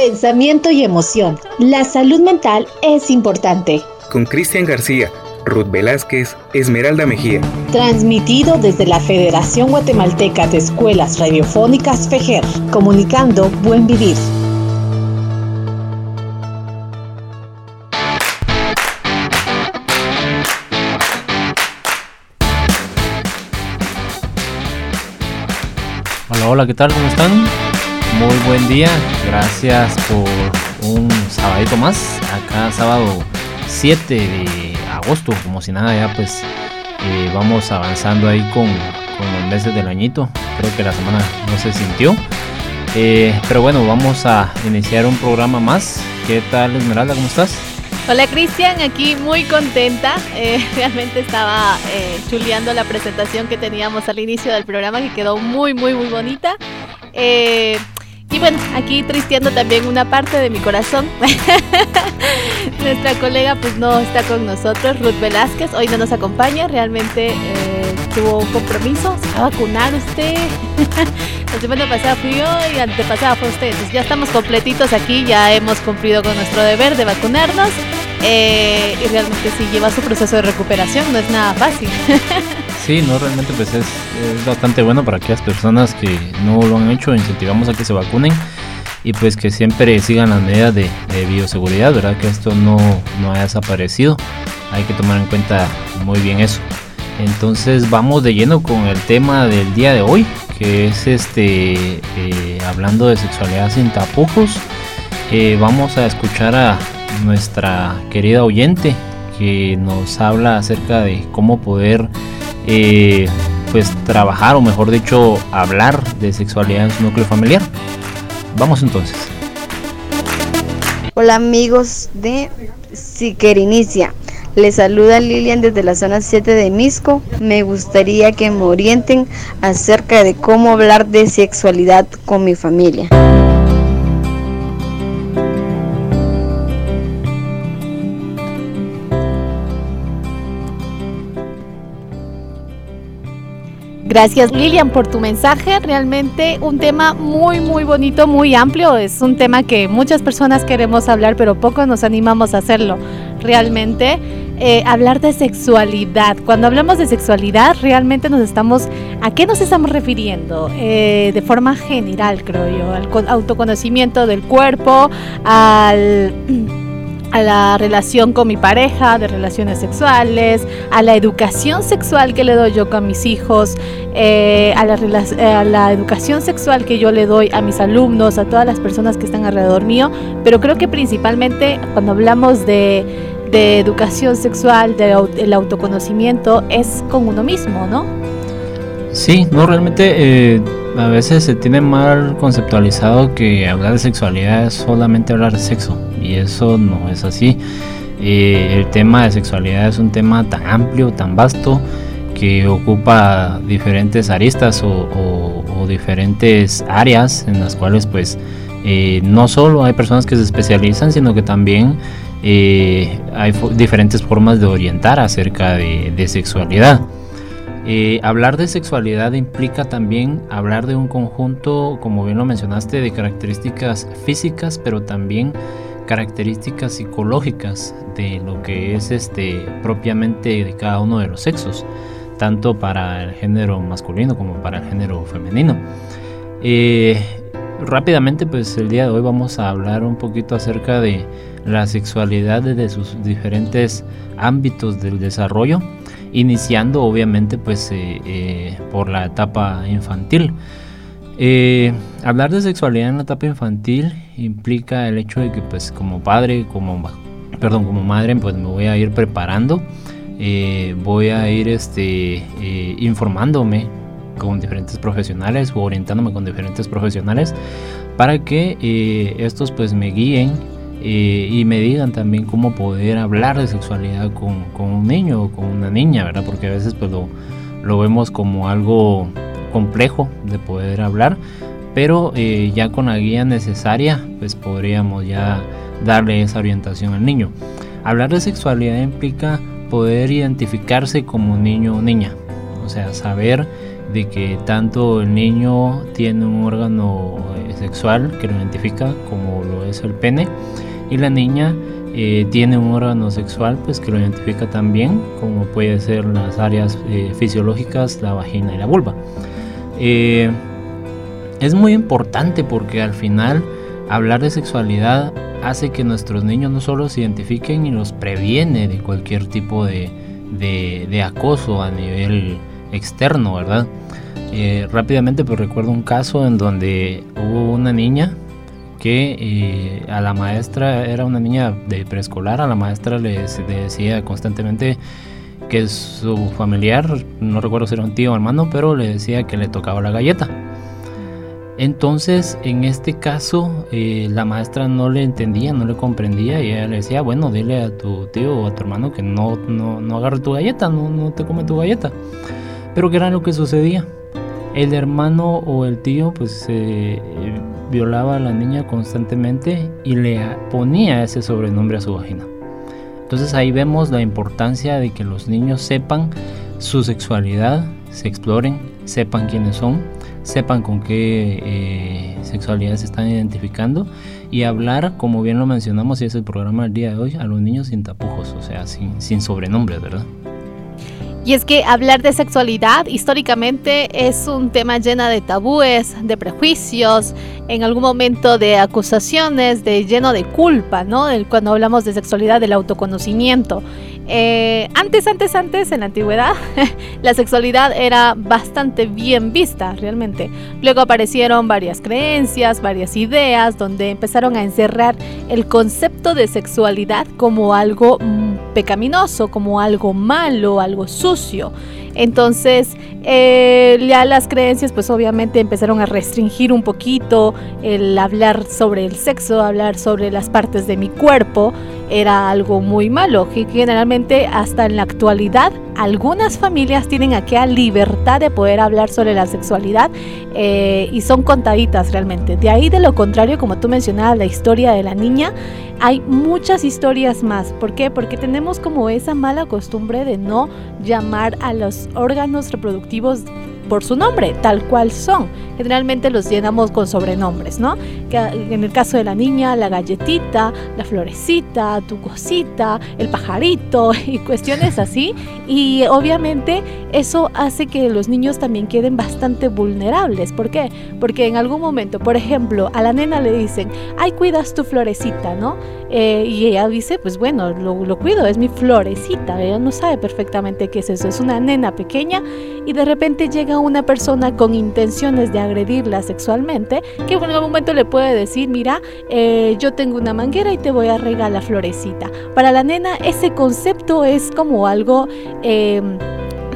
pensamiento y emoción. La salud mental es importante. Con Cristian García, Ruth Velázquez, Esmeralda Mejía. Transmitido desde la Federación Guatemalteca de Escuelas Radiofónicas FEJER, comunicando buen vivir. Hola, hola, ¿qué tal? ¿Cómo están? Muy buen día, gracias por un sabadito más, acá sábado 7 de agosto, como si nada ya pues eh, vamos avanzando ahí con, con, los meses del añito, creo que la semana no se sintió, eh, pero bueno, vamos a iniciar un programa más, ¿qué tal Esmeralda? ¿Cómo estás? Hola Cristian, aquí muy contenta. Eh, realmente estaba chuleando la presentación que teníamos al inicio del programa que quedó muy, muy, muy bonita. Y bueno, aquí tristeando también una parte de mi corazón. Nuestra colega pues no está con nosotros, Ruth Velázquez, hoy no nos acompaña, realmente eh, tuvo un compromiso, se va a vacunar usted. La semana pasada fui yo y antepasada fue usted. Entonces ya estamos completitos aquí, ya hemos cumplido con nuestro deber de vacunarnos. Eh, y realmente sí lleva su proceso de recuperación, no es nada fácil. Sí, no, realmente pues es, es, bastante bueno para aquellas personas que no lo han hecho, incentivamos a que se vacunen y pues que siempre sigan las medidas de, bioseguridad, ¿verdad? Que esto no, no haya desaparecido, hay que tomar en cuenta muy bien eso. Entonces vamos de lleno con el tema del día de hoy, que es este eh, hablando de sexualidad sin tapujos. Eh, vamos a escuchar a nuestra querida oyente que nos habla acerca de cómo poder eh, pues trabajar o mejor dicho hablar de sexualidad en su núcleo familiar. Vamos entonces. Hola amigos de Siquerinicia. Les saluda Lilian desde la zona 7 de Misco. Me gustaría que me orienten acerca de cómo hablar de sexualidad con mi familia. Gracias Lilian por tu mensaje, realmente un tema muy muy bonito, muy amplio, es un tema que muchas personas queremos hablar pero pocos nos animamos a hacerlo. Realmente eh, hablar de sexualidad, cuando hablamos de sexualidad realmente nos estamos, ¿a qué nos estamos refiriendo? Eh, de forma general creo yo, al autoconocimiento del cuerpo, al a la relación con mi pareja, de relaciones sexuales, a la educación sexual que le doy yo con mis hijos, eh, a, la, a, la, educación sexual que yo le doy a mis alumnos, a todas las personas que están alrededor mío, pero creo que principalmente cuando hablamos de, de educación sexual, del autoconocimiento, es con uno mismo, ¿no? Sí, no, realmente eh, a veces se tiene mal conceptualizado que hablar de sexualidad es solamente hablar de sexo y eso no es así. Eh, el tema de sexualidad es un tema tan amplio, tan vasto, que ocupa diferentes aristas o, diferentes áreas en las cuales pues eh, no solo hay personas que se especializan, sino que también eh, hay diferentes formas de orientar acerca de, sexualidad. Hablar de sexualidad implica también hablar de un conjunto, como bien lo mencionaste, de características físicas, pero también características psicológicas de lo que es este propiamente de cada uno de los sexos, tanto para el género masculino como para el género femenino. Eh, rápidamente, pues el día de hoy vamos a hablar un poquito acerca de la sexualidad desde sus diferentes ámbitos del desarrollo iniciando obviamente pues eh, eh, por la etapa infantil. Eh, hablar de sexualidad en la etapa infantil implica el hecho de que pues como padre, como perdón, como madre pues me voy a ir preparando, voy a ir este, informándome con diferentes profesionales o orientándome con diferentes profesionales para que estos pues me guíen eh, y me digan también cómo poder hablar de sexualidad con, con, un niño o con una niña, ¿verdad? Porque a veces pues lo vemos como algo complejo de poder hablar, pero eh, ya con la guía necesaria pues podríamos ya darle esa orientación al niño. Hablar de sexualidad implica poder identificarse como niño o niña, o sea, saber de que tanto el niño tiene un órgano eh, sexual que lo identifica como lo es el pene y la niña eh, tiene un órgano sexual pues que lo identifica también como puede ser las áreas eh, fisiológicas la vagina y la vulva es muy importante porque al final hablar de sexualidad hace que nuestros niños no solo se identifiquen y los previene de cualquier tipo de, de acoso a nivel externo, ¿verdad? Eh, rápidamente pues recuerdo un caso en donde hubo una niña que eh, a la maestra, era una niña de preescolar, a la maestra le, decía constantemente que su familiar, no recuerdo si era un tío o hermano, pero le decía que le tocaba la galleta. Entonces, en este caso, eh, la maestra no le entendía, no le comprendía y ella le decía, bueno, dile a tu tío o a tu hermano que no, no, no agarre tu galleta, no, no te come tu galleta. Pero ¿qué era lo que sucedía? El hermano o el tío pues eh, violaba a la niña constantemente y le ponía ese sobrenombre a su vagina. Entonces ahí vemos la importancia de que los niños sepan su sexualidad, se exploren, sepan quiénes son, sepan con qué eh, sexualidad se están identificando y hablar, como bien lo mencionamos y es el programa del día de hoy, a los niños sin tapujos, o sea, sin, sin sobrenombres, ¿verdad? Y es que hablar de sexualidad históricamente es un tema lleno de tabúes, de prejuicios, en algún momento de acusaciones, de lleno de culpa, ¿no? Cuando hablamos de sexualidad, del autoconocimiento. Eh, antes, antes, antes, en la antigüedad, la sexualidad era bastante bien vista, realmente. Luego aparecieron varias creencias, varias ideas, donde empezaron a encerrar el concepto de sexualidad como algo mm, pecaminoso, como algo malo, algo sucio. Entonces, eh, ya las creencias, pues obviamente empezaron a restringir un poquito el hablar sobre el sexo, hablar sobre las partes de mi cuerpo, era algo muy malo. Y generalmente, hasta en la actualidad, algunas familias tienen aquella libertad de poder hablar sobre la sexualidad eh, y son contaditas realmente. De ahí, de lo contrario, como tú mencionabas, la historia de la niña, hay muchas historias más. ¿Por qué? Porque tenemos como esa mala costumbre de no llamar a los órganos reproductivos por su nombre, tal cual son. Generalmente los llenamos con sobrenombres, ¿no? Que en el caso de la niña, la galletita, la florecita, tu cosita, el pajarito y cuestiones así. Y obviamente eso hace que los niños también queden bastante vulnerables. ¿Por qué? Porque en algún momento, por ejemplo, a la nena le dicen, ay, cuidas tu florecita, ¿no? Eh, y ella dice, pues bueno, lo, lo cuido, es mi florecita. Ella no sabe perfectamente qué es eso. Es una nena pequeña y de repente llega una persona con intenciones de agredirla sexualmente, que en algún momento le puede decir, mira, eh, yo tengo una manguera y te voy a regalar florecita. Para la nena ese concepto es como algo... Eh,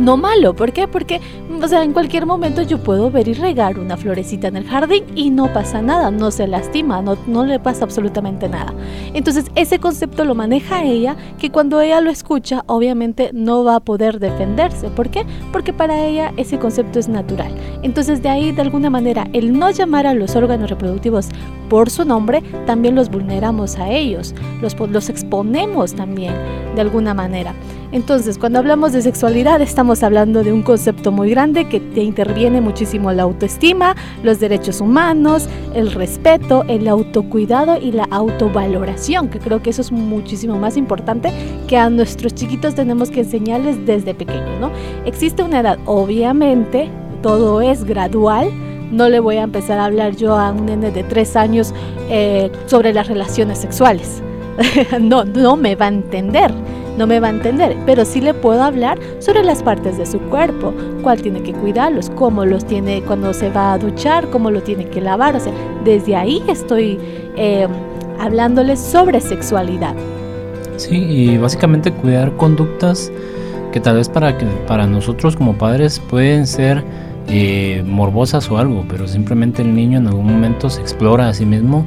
no malo. ¿Por qué? Porque, o sea, en cualquier momento yo puedo ver y regar una florecita en el jardín y no pasa nada, no se lastima, no, no le pasa absolutamente nada. Entonces, ese concepto lo maneja ella, que cuando ella lo escucha, obviamente no va a poder defenderse. ¿Por qué? Porque para ella ese concepto es natural. Entonces, de ahí, de alguna manera, el no llamar a los órganos reproductivos por su nombre, también los vulneramos a ellos, los, los exponemos también, de alguna manera. Entonces, cuando hablamos de sexualidad, estamos hablando de un concepto muy grande que te interviene muchísimo la autoestima, los derechos humanos, el respeto, el autocuidado y la autovaloración, que creo que eso es muchísimo más importante que a nuestros chiquitos tenemos que enseñarles desde pequeños, ¿no? Existe una edad, obviamente, todo es gradual, no le voy a empezar a hablar yo a un nene de tres años eh, sobre las relaciones sexuales. no, no me va a entender no me va a entender, pero sí le puedo hablar sobre las partes de su cuerpo, cuál tiene que cuidarlos, cómo los tiene cuando se va a duchar, cómo lo tiene que lavar, o sea, desde ahí estoy eh, sobre sexualidad. Sí, y básicamente cuidar conductas que tal vez para, que, para nosotros como padres pueden ser eh, morbosas o algo, pero simplemente el niño en algún momento se explora a sí mismo,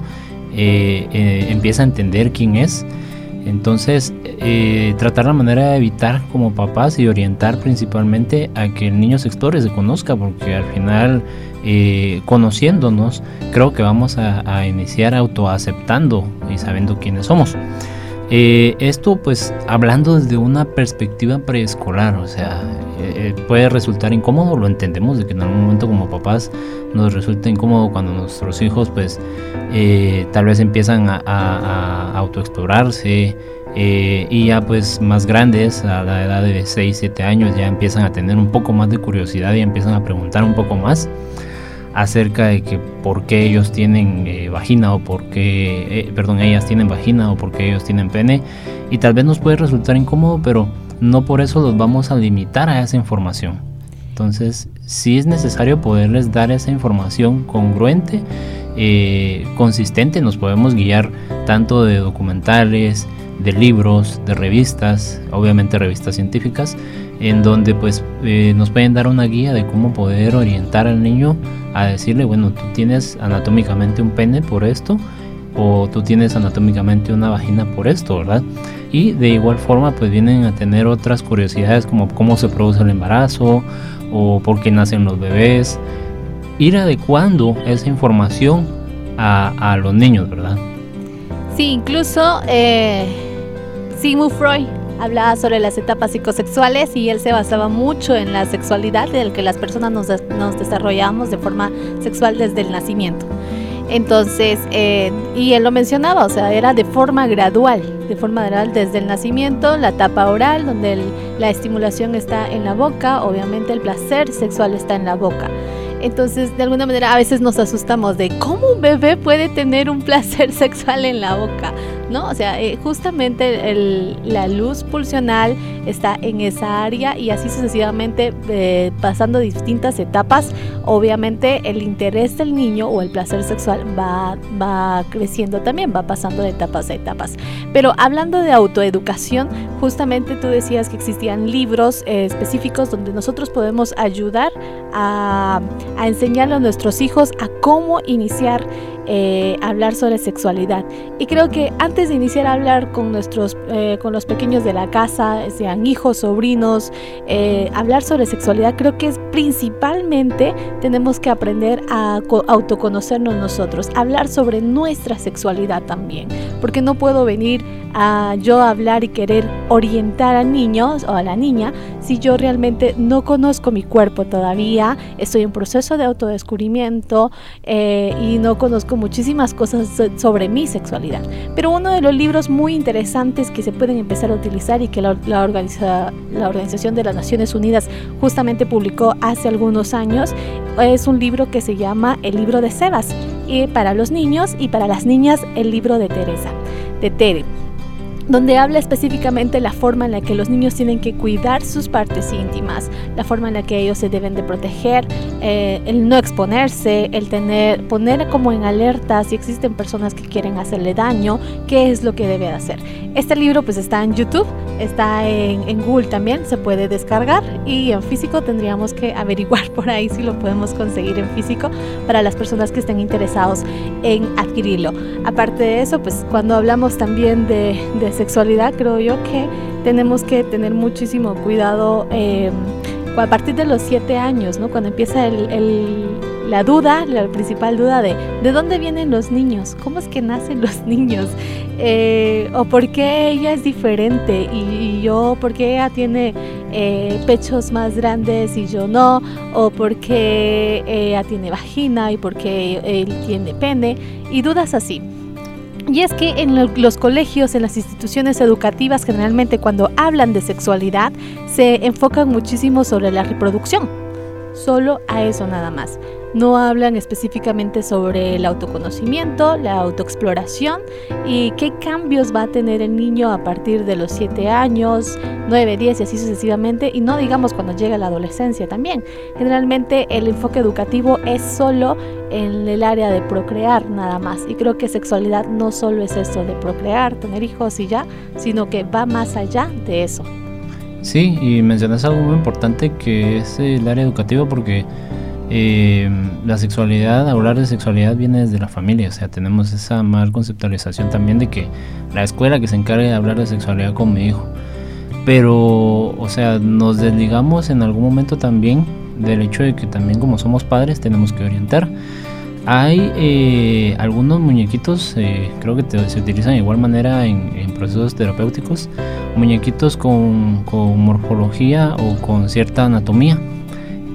eh, empieza a entender quién es entonces, eh, tratar la manera de evitar como papás y orientar principalmente a que el niño se explore, se conozca, porque al final, eh, conociéndonos, creo que vamos a, iniciar autoaceptando y sabiendo quiénes somos. Eh, esto pues hablando desde una perspectiva preescolar, o sea, eh, puede resultar incómodo, lo entendemos de que en algún momento como papás nos resulta incómodo cuando nuestros hijos pues tal vez empiezan a autoexplorarse, y ya pues más grandes, a la edad de 6, 7 años, ya empiezan a tener un poco más de curiosidad y empiezan a preguntar un poco más acerca de que por qué ellos tienen eh, vagina o por qué, eh, perdón, ellas tienen vagina o por qué ellos tienen pene. Y tal vez nos puede resultar incómodo, pero no por eso los vamos a limitar a esa información. Entonces, sí es necesario poderles dar esa información congruente, eh, consistente. Nos podemos guiar tanto de documentales, de libros, de revistas, obviamente revistas científicas, en donde pues nos pueden dar una guía de cómo poder orientar al niño a decirle, bueno, tú tienes anatómicamente un pene por esto, o tú tienes anatómicamente una vagina por esto, ¿verdad? Y de igual forma pues vienen a tener otras curiosidades como cómo se produce el embarazo o por qué nacen los bebés. Ir adecuando esa información a, los niños, ¿verdad? Sí, incluso eh, Sigmund Freud hablaba sobre las etapas psicosexuales y él se basaba mucho en la sexualidad, en el que las personas nos, nos desarrollamos de forma sexual desde el nacimiento. Entonces, eh, y él lo mencionaba, o sea, era de forma gradual, de forma gradual desde el nacimiento, la etapa oral, donde la estimulación está en la boca, obviamente el placer sexual está en la boca. Entonces, de alguna manera, a veces nos asustamos de cómo un bebé puede tener un placer sexual en la boca. ¿No? O sea, eh, justamente la luz pulsional está en esa área y así sucesivamente eh, pasando distintas etapas. Obviamente el interés del niño o el placer sexual va, va creciendo también, va pasando de etapas a etapas. Pero hablando de autoeducación, justamente tú decías que existían libros eh, específicos donde nosotros podemos ayudar a, a enseñarle a nuestros hijos a cómo iniciar eh, hablar sobre sexualidad. Y creo que antes de iniciar a hablar con nuestros, eh, con los pequeños de la casa, sean hijos, sobrinos, eh, hablar sobre sexualidad, creo que es principalmente tenemos que aprender a autoconocernos nosotros, hablar sobre nuestra sexualidad también, porque no puedo venir a yo hablar y querer orientar al niño o a la niña si yo realmente no conozco mi cuerpo todavía, estoy en proceso de autodescubrimiento y no conozco muchísimas cosas sobre mi sexualidad. Pero uno de los libros muy interesantes que se pueden empezar a utilizar y que la, la, Organización de las Naciones Unidas justamente publicó hace algunos años es un libro que se llama El libro de Sebas y para los niños y para las niñas el libro de Teresa, de Tere donde habla específicamente la forma en la que los niños tienen que cuidar sus partes íntimas, la forma en la que ellos se deben de proteger, eh, el no exponerse, el tener, poner como en alerta si existen personas que quieren hacerle daño, qué es lo que debe de hacer. Este libro pues está en YouTube, está en, en Google también, se puede descargar y en físico tendríamos que averiguar por ahí si lo podemos conseguir en físico para las personas que estén interesados en adquirirlo. Aparte de eso, pues cuando hablamos también de, de sexualidad, creo yo que tenemos que tener muchísimo cuidado eh, a partir de los siete años. Cuando empieza la duda, la principal duda de ¿de dónde vienen los niños? ¿Cómo es que nacen los niños? Eh, ¿O por qué ella es diferente? Y, yo, ¿por qué ella tiene eh, pechos más grandes y yo no? ¿O por qué ella tiene vagina y por qué él tiene pene? Y dudas así. Y es que en los colegios, en las instituciones educativas, generalmente cuando hablan de sexualidad, se enfocan muchísimo sobre la reproducción. Solo a eso nada más no hablan específicamente sobre el autoconocimiento, la autoexploración y qué cambios va a tener el niño a partir de los 7 años, 9, 10 y así sucesivamente, y no digamos cuando llega la adolescencia también. Generalmente el enfoque educativo es solo en el área de procrear nada más, y creo que sexualidad no solo es eso de procrear, tener hijos y ya, sino que va más allá de eso. Sí, y mencionas algo muy importante que es el área educativa porque eh, la sexualidad, hablar de sexualidad viene desde la familia, o sea, tenemos esa mal conceptualización también de que la escuela que se encargue de hablar de sexualidad con mi hijo. Pero, o sea, nos desligamos en algún momento también del hecho de que también como somos padres tenemos que orientar. hay eh, algunos muñequitos, eh, creo que se utilizan de igual manera en, procesos terapéuticos, muñequitos con, con, morfología o con cierta anatomía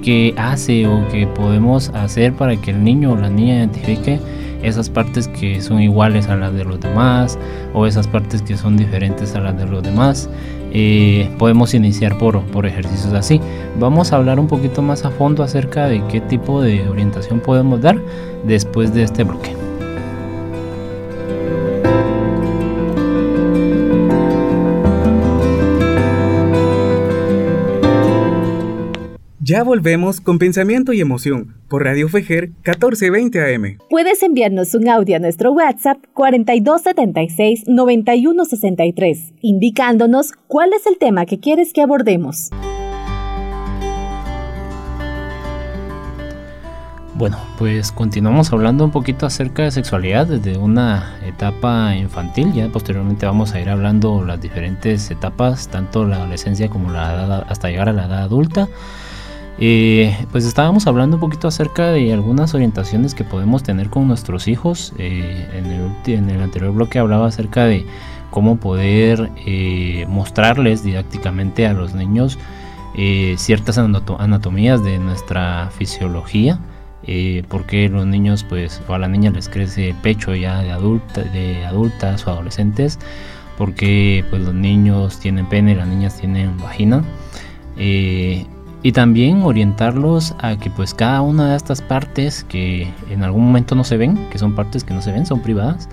que hace o que podemos hacer para que el niño o la niña identifique esas partes que son iguales a las de los demás o esas partes que son diferentes a las de los demás. Eh, podemos iniciar por, por ejercicios así. Vamos a hablar un poquito más a fondo acerca de qué tipo de orientación podemos dar después de este bloque. Ya volvemos con pensamiento y emoción por Radio Fejer 1420 AM. Puedes enviarnos un audio a nuestro WhatsApp 4276-9163, indicándonos cuál es el tema que quieres que abordemos. Bueno, pues continuamos hablando un poquito acerca de sexualidad desde una etapa infantil. Ya posteriormente vamos a ir hablando las diferentes etapas, tanto la adolescencia como la edad hasta llegar a la edad adulta. Eh, pues estábamos hablando un poquito acerca de algunas orientaciones que podemos tener con nuestros hijos. Eh, en, el, anterior bloque hablaba acerca de cómo poder eh, mostrarles didácticamente a los niños ciertas anatomías de nuestra fisiología. porque los niños, pues, o a la niña les crece el pecho ya de, adulta, de adultas o adolescentes, porque pues los niños tienen pene las niñas tienen vagina y también orientarlos a que pues cada una de estas partes que en algún momento no se ven, que son partes que no se ven, son privadas,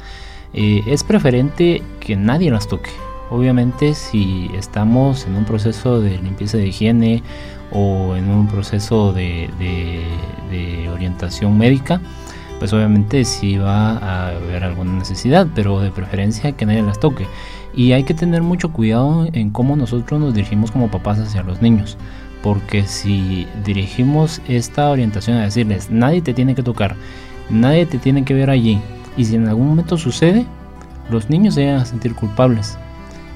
eh, es preferente que nadie las toque. Obviamente si estamos en un proceso de limpieza de higiene o en un proceso de, orientación médica, pues obviamente sí va a haber alguna necesidad, pero de preferencia que nadie las toque. Y hay que tener mucho cuidado en cómo nosotros nos dirigimos como papás hacia los niños porque si dirigimos esta orientación a decirles, nadie te tiene que tocar, nadie te tiene que ver allí, y si en algún momento sucede, los niños se van a sentir culpables.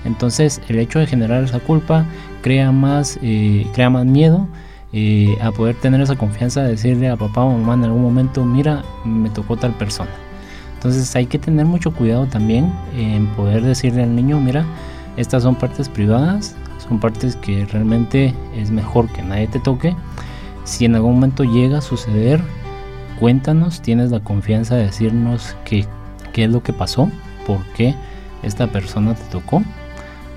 Entonces el hecho de generar esa culpa crea más, eh, crea más miedo eh, a poder tener esa confianza de decirle a papá o mamá en algún momento, mira, me tocó tal persona. Entonces hay que tener mucho cuidado también en poder decirle al niño, mira, estas son partes privadas, son partes que realmente es mejor que nadie te toque. Si en algún momento llega a suceder, cuéntanos, tienes la confianza de decirnos qué, qué es lo que pasó, por qué esta persona te tocó.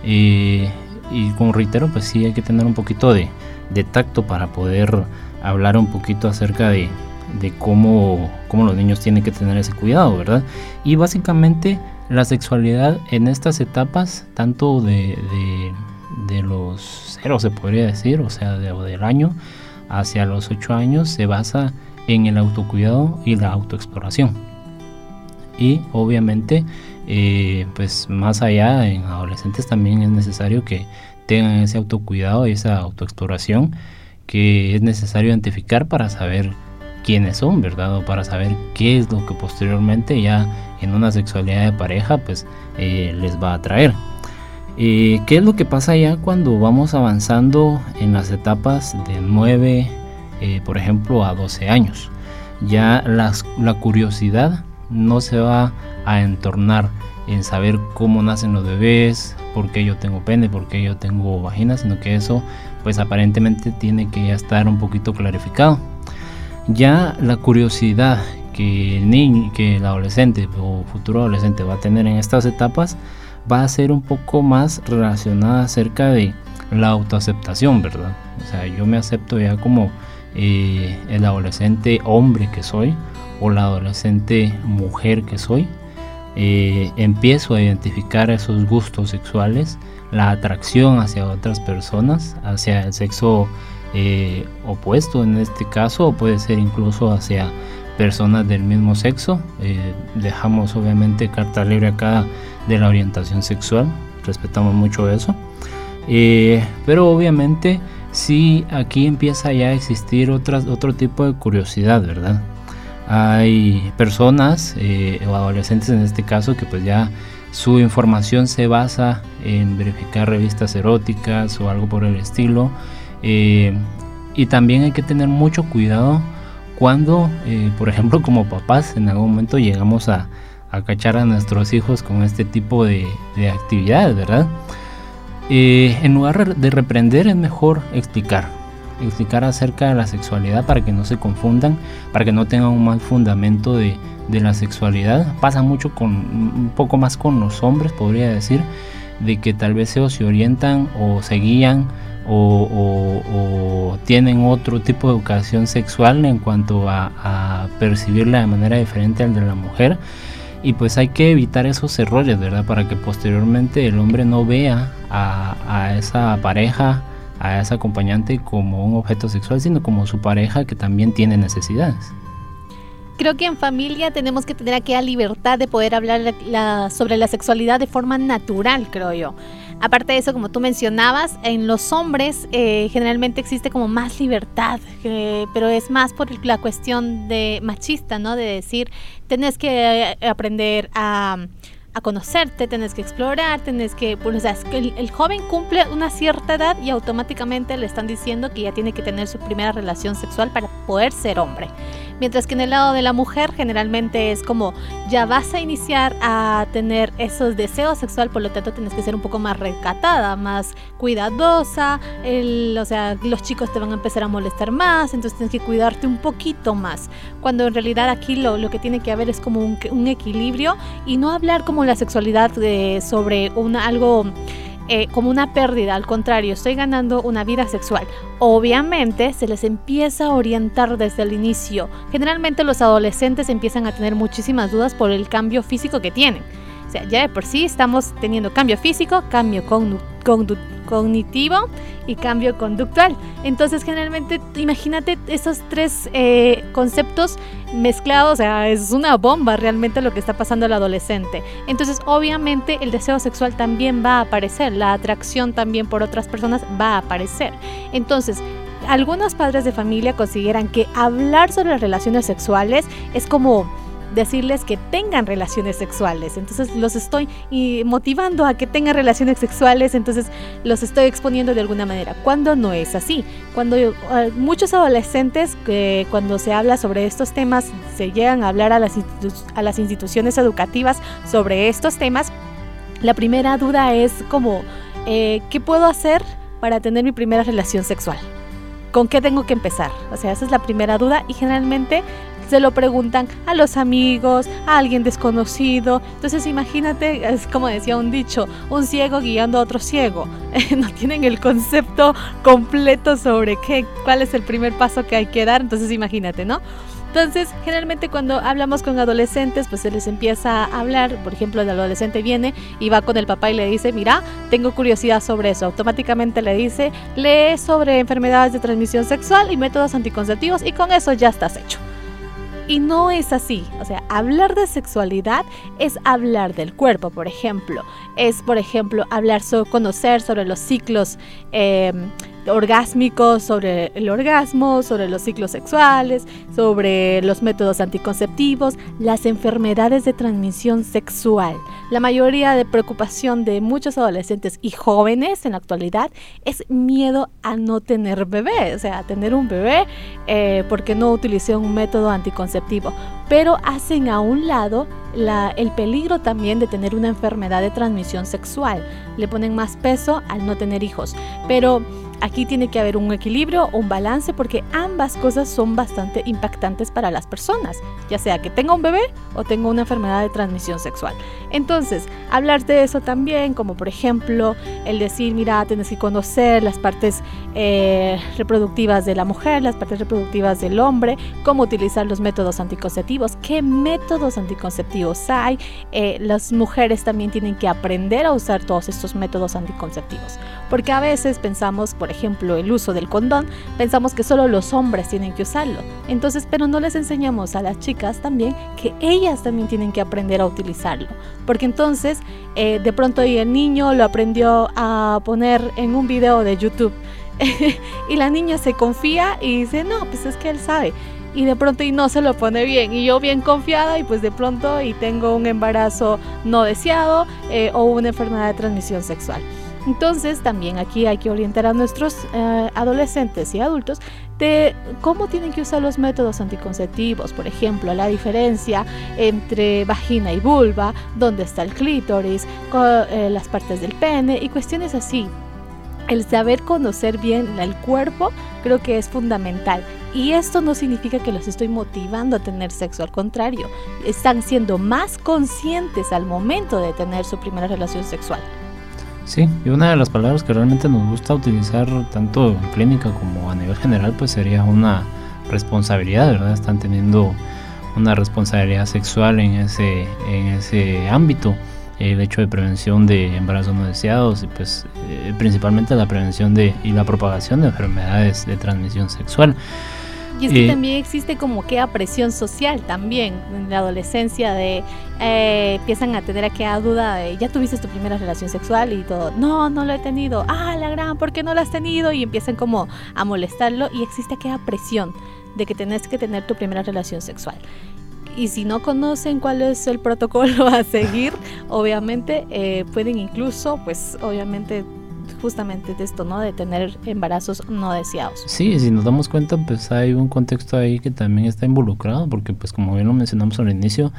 Eh, y como reitero, pues sí hay que tener un poquito de, de tacto para poder hablar un poquito acerca de, de cómo, cómo, los niños tienen que tener ese cuidado, ¿verdad? Y básicamente la sexualidad en estas etapas, tanto de, de los cero se podría decir, o sea, de, del año hacia los ocho años se basa en el autocuidado y la autoexploración. Y obviamente, eh, pues más allá, en adolescentes también es necesario que tengan ese autocuidado y esa autoexploración que es necesario identificar para saber quiénes son, ¿verdad? O para saber qué es lo que posteriormente ya en una sexualidad de pareja pues eh, les va a atraer. ¿Qué es lo que pasa ya cuando vamos avanzando en las etapas de 9, eh, por ejemplo, a 12 años? Ya la curiosidad no se va a entornar en saber cómo nacen los bebés, por qué yo tengo pene, por qué yo tengo vagina, sino que eso pues aparentemente tiene que ya estar un poquito clarificado. Ya la curiosidad que el niño, que el adolescente o futuro adolescente va a tener en estas etapas va a ser un poco más relacionada acerca de la autoaceptación, ¿verdad? O sea, yo me acepto ya como eh, el adolescente hombre que soy o la adolescente mujer que soy. Eh, empiezo a identificar esos gustos sexuales, la atracción hacia otras personas, hacia el sexo eh, opuesto en este caso, o puede ser incluso hacia personas del mismo sexo. dejamos obviamente carta libre acá de la orientación sexual, respetamos mucho eso. Eh, pero obviamente sí aquí empieza ya a existir otras, otro tipo de curiosidad, ¿verdad? Hay personas eh, o adolescentes en este caso que pues ya su información se basa en verificar revistas eróticas o algo por el estilo. Eh, y también hay que tener mucho cuidado cuando, eh, por ejemplo, como papás, en algún momento llegamos a, a cachar a nuestros hijos con este tipo de, de actividades, ¿verdad? Eh, en lugar de reprender es mejor explicar, explicar acerca de la sexualidad para que no se confundan, para que no tengan un mal fundamento de, de la sexualidad. Pasa mucho con, un poco más con los hombres, podría decir, de que tal vez ellos se orientan o se guían o, tienen otro tipo de educación sexual en cuanto a, a percibirla de manera diferente al de la mujer y pues hay que evitar esos errores, ¿verdad? Para que posteriormente el hombre no vea a, esa pareja, a esa acompañante como un objeto sexual, sino como su pareja que también tiene necesidades. Creo que en familia tenemos que tener aquella libertad de poder hablar sobre la sexualidad de forma natural, creo yo. Aparte de eso, como tú mencionabas, en los hombres eh, generalmente existe como más libertad, eh, pero es más por la cuestión de machista, ¿no? De decir, tenés que eh, aprender a, conocerte, tenés que explorar, tenés que, pues, o sea, el, el, joven cumple una cierta edad y automáticamente le están diciendo que ya tiene que tener su primera relación sexual para poder ser hombre. Mientras que en el lado de la mujer generalmente es como ya vas a iniciar a tener esos deseos sexual, por lo tanto tienes que ser un poco más recatada, más cuidadosa, o sea, los chicos te van a empezar a molestar más, entonces tienes que cuidarte un poquito más. Cuando en realidad aquí lo, lo que tiene que haber es como un, un equilibrio y no hablar como la sexualidad sobre una, algo eh, como una pérdida, al contrario, estoy ganando una vida sexual. Obviamente se les empieza a orientar desde el inicio. Generalmente los adolescentes empiezan a tener muchísimas dudas por el cambio físico que tienen. O sea, ya de por sí estamos teniendo cambio físico, cambio cognitivo y cambio conductual. Entonces, generalmente, imagínate esos tres eh, conceptos mezclados, o sea, es una bomba realmente lo que está pasando al adolescente. Entonces, obviamente, el deseo sexual también va a aparecer, la atracción también por otras personas va a aparecer. Entonces, algunos padres de familia consideran que hablar sobre las relaciones sexuales es como decirles que tengan relaciones sexuales. Entonces los estoy motivando a que tengan relaciones sexuales, entonces los estoy exponiendo de alguna manera. Cuando no es así, cuando eh, muchos adolescentes que cuando se habla sobre estos temas se llegan a hablar a las, a las instituciones educativas sobre estos temas, la primera duda es como, eh, ¿qué puedo hacer para tener mi primera relación sexual? ¿Con qué tengo que empezar? O sea, esa es la primera duda y generalmente se lo preguntan a los amigos, a alguien desconocido. Entonces imagínate, es como decía un dicho, un ciego guiando a otro ciego. no tienen el concepto completo sobre qué, cuál es el primer paso que hay que dar. Entonces imagínate, ¿no? Entonces, generalmente cuando hablamos con adolescentes, pues se les empieza a hablar, por ejemplo, el adolescente viene y va con el papá y le dice, mira, tengo curiosidad sobre eso. Automáticamente le dice, lee sobre enfermedades de transmisión sexual y métodos anticonceptivos y con eso ya estás hecho. Y no es así. O sea, hablar de sexualidad es hablar del cuerpo, por ejemplo. Es, por ejemplo, hablar sobre conocer sobre los ciclos eh, orgásmicos, sobre el orgasmo, sobre los ciclos sexuales, sobre los métodos anticonceptivos, las enfermedades de transmisión sexual. La mayoría de preocupación de muchos adolescentes y jóvenes en la actualidad es miedo a no tener bebé, o sea, a tener un bebé eh, porque no utilicé un método anticonceptivo. Pero hacen a un lado el peligro también de tener una enfermedad de transmisión sexual. Le ponen más peso al no tener hijos. Pero aquí tiene que haber un equilibrio, un balance, porque ambas cosas son bastante impactantes para las personas, ya sea que tenga un bebé o tenga una enfermedad de transmisión sexual. Entonces, hablar de eso también, como por ejemplo el decir, mira, tienes que conocer las partes eh, reproductivas de la mujer, las partes reproductivas del hombre, cómo utilizar los métodos anticonceptivos, qué métodos anticonceptivos hay. Eh, las mujeres también tienen que aprender a usar todos estos métodos anticonceptivos, porque a veces pensamos, por ejemplo, el uso del condón, pensamos que solo los hombres tienen que usarlo. Entonces, pero no les enseñamos a las chicas también que ellas también tienen que aprender a utilizarlo. Porque entonces, eh, de pronto el niño lo aprendió a poner en un video de YouTube. y la niña se confía y dice, no, pues es que él sabe y de pronto y no se lo pone bien y yo bien confiada y pues de pronto y tengo un embarazo no deseado eh, o una enfermedad de transmisión sexual. Entonces también aquí hay que orientar a nuestros eh, adolescentes y adultos de cómo tienen que usar los métodos anticonceptivos, por ejemplo, la diferencia entre vagina y vulva, dónde está el clítoris, eh, las partes del pene y cuestiones así. El saber conocer bien el cuerpo creo que es fundamental. Y esto no significa que los estoy motivando a tener sexo, al contrario, están siendo más conscientes al momento de tener su primera relación sexual. Sí, y una de las palabras que realmente nos gusta utilizar tanto en clínica como a nivel general pues sería una responsabilidad, ¿verdad? Están teniendo una responsabilidad sexual en ese, en ese ámbito el hecho de prevención de embarazos no deseados y pues eh, principalmente la prevención de y la propagación de enfermedades de transmisión sexual. Y es que eh, también existe como que presión social también en la adolescencia de eh, empiezan a tener aquella duda de ya tuviste tu primera relación sexual y todo, no, no lo he tenido, ah, la gran, ¿por qué no lo has tenido? Y empiezan como a molestarlo y existe aquella presión de que tenés que tener tu primera relación sexual. Y si no conocen cuál es el protocolo a seguir, obviamente eh, pueden incluso, pues obviamente justamente de esto, ¿no? De tener embarazos no deseados. Sí, si nos damos cuenta, pues hay un contexto ahí que también está involucrado, porque pues como bien lo mencionamos al inicio,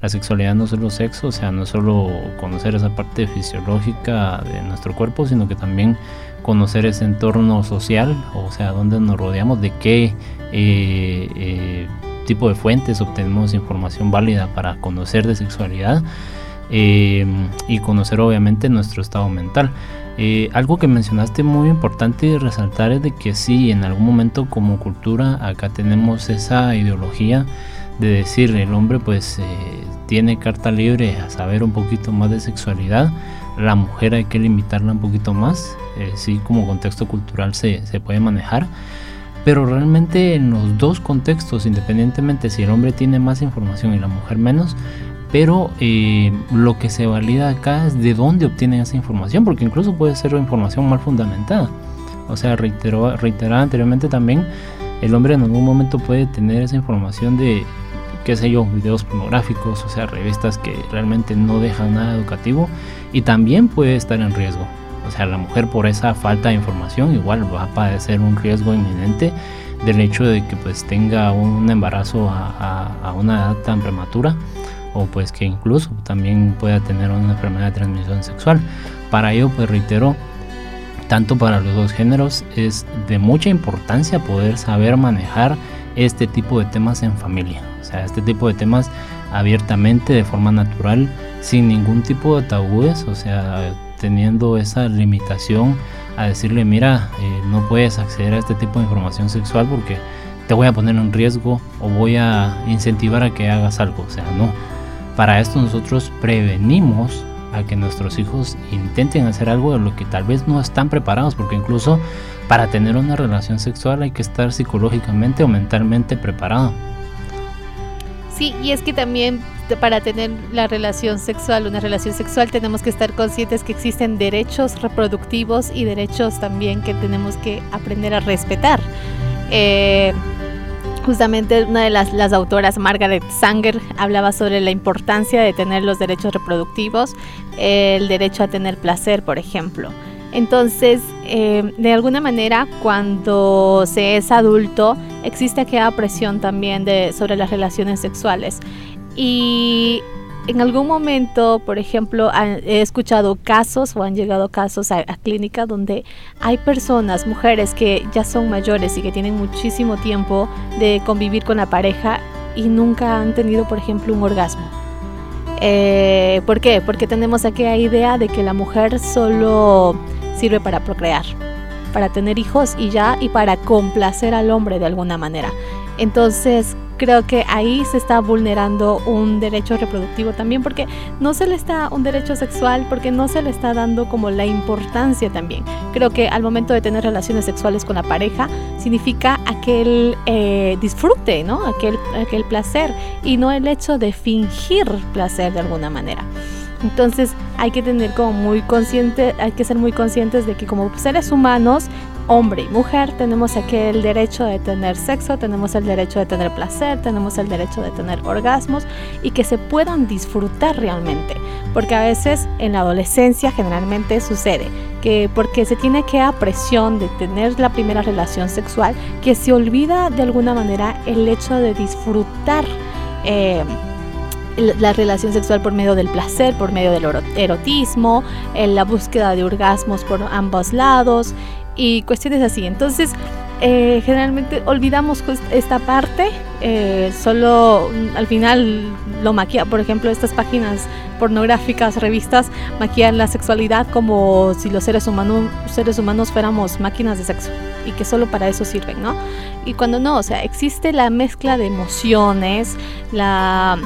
la sexualidad no es solo sexo, o sea, no es solo conocer esa parte fisiológica de nuestro cuerpo, sino que también conocer ese entorno social, o sea, dónde nos rodeamos, de qué eh, eh, tipo de fuentes obtenemos información válida para conocer de sexualidad eh, y conocer obviamente nuestro estado mental. Eh, algo que mencionaste muy importante resaltar es de que sí, en algún momento como cultura acá tenemos esa ideología de decir el hombre pues eh, tiene carta libre a saber un poquito más de sexualidad, la mujer hay que limitarla un poquito más, sí como contexto cultural se, se puede manejar pero realmente en los dos contextos, independientemente si el hombre tiene más información y la mujer menos, pero eh, lo que se valida acá es de dónde obtienen esa información, porque incluso puede ser información mal fundamentada. O sea, reiteró, reiteraba anteriormente también, el hombre en algún momento puede tener esa información de, qué sé yo, videos pornográficos, o sea, revistas que realmente no dejan nada educativo y también puede estar en riesgo. O sea, la mujer por esa falta de información igual va a padecer un riesgo inminente del hecho de que pues tenga un embarazo a, una edad tan prematura o pues que incluso también pueda tener una enfermedad de transmisión sexual. Para ello pues reitero, tanto para los dos géneros es de mucha importancia poder saber manejar este tipo de temas en familia. O sea, este tipo de temas abiertamente, de forma natural, sin ningún tipo de tabúes. O sea, teniendo esa limitación a decirle, mira, eh, no puedes acceder a este tipo de información sexual porque te voy a poner en riesgo o voy a incentivar a que hagas algo. O sea, no. Para esto nosotros prevenimos a que nuestros hijos intenten hacer algo de lo que tal vez no están preparados, porque incluso para tener una relación sexual hay que estar psicológicamente o mentalmente preparado. Sí, y es que también para tener la relación sexual, una relación sexual, tenemos que estar conscientes que existen derechos reproductivos y derechos también que tenemos que aprender a respetar. Eh, justamente una de las, las, autoras, Margaret Sanger, hablaba sobre la importancia de tener los derechos reproductivos, el derecho a tener placer, por ejemplo. Entonces, eh, de alguna manera, cuando se es adulto, existe aquella presión también de, sobre las relaciones sexuales. Y en algún momento, por ejemplo, he escuchado casos o han llegado casos a, a clínica donde hay personas, mujeres que ya son mayores y que tienen muchísimo tiempo de convivir con la pareja y nunca han tenido, por ejemplo, un orgasmo. Eh, ¿Por qué? Porque tenemos aquella idea de que la mujer solo sirve para procrear, para tener hijos y ya, y para complacer al hombre de alguna manera. Entonces, creo que ahí se está vulnerando un derecho reproductivo también porque no se le está un derecho sexual porque no se le está dando como la importancia también. Creo que al momento de tener relaciones sexuales con la pareja significa aquel eh, disfrute, ¿no? Aquel, aquel placer y no el hecho de fingir placer de alguna manera. Entonces hay que tener como muy consciente, hay que ser muy conscientes de que como seres humanos hombre y mujer, tenemos aquel derecho de tener sexo, tenemos el derecho de tener placer, tenemos el derecho de tener orgasmos y que se puedan disfrutar realmente. porque a veces en la adolescencia generalmente sucede que porque se tiene que a presión de tener la primera relación sexual, que se olvida de alguna manera el hecho de disfrutar. Eh, la relación sexual por medio del placer, por medio del erotismo, en la búsqueda de orgasmos por ambos lados y cuestiones así. Entonces, eh, generalmente olvidamos esta parte, eh, solo al final lo maquilla, por ejemplo, estas páginas pornográficas, revistas, maquillan la sexualidad como si los seres humanos, seres humanos fuéramos máquinas de sexo y que solo para eso sirven, ¿no? Y cuando no, o sea, existe la mezcla de emociones, la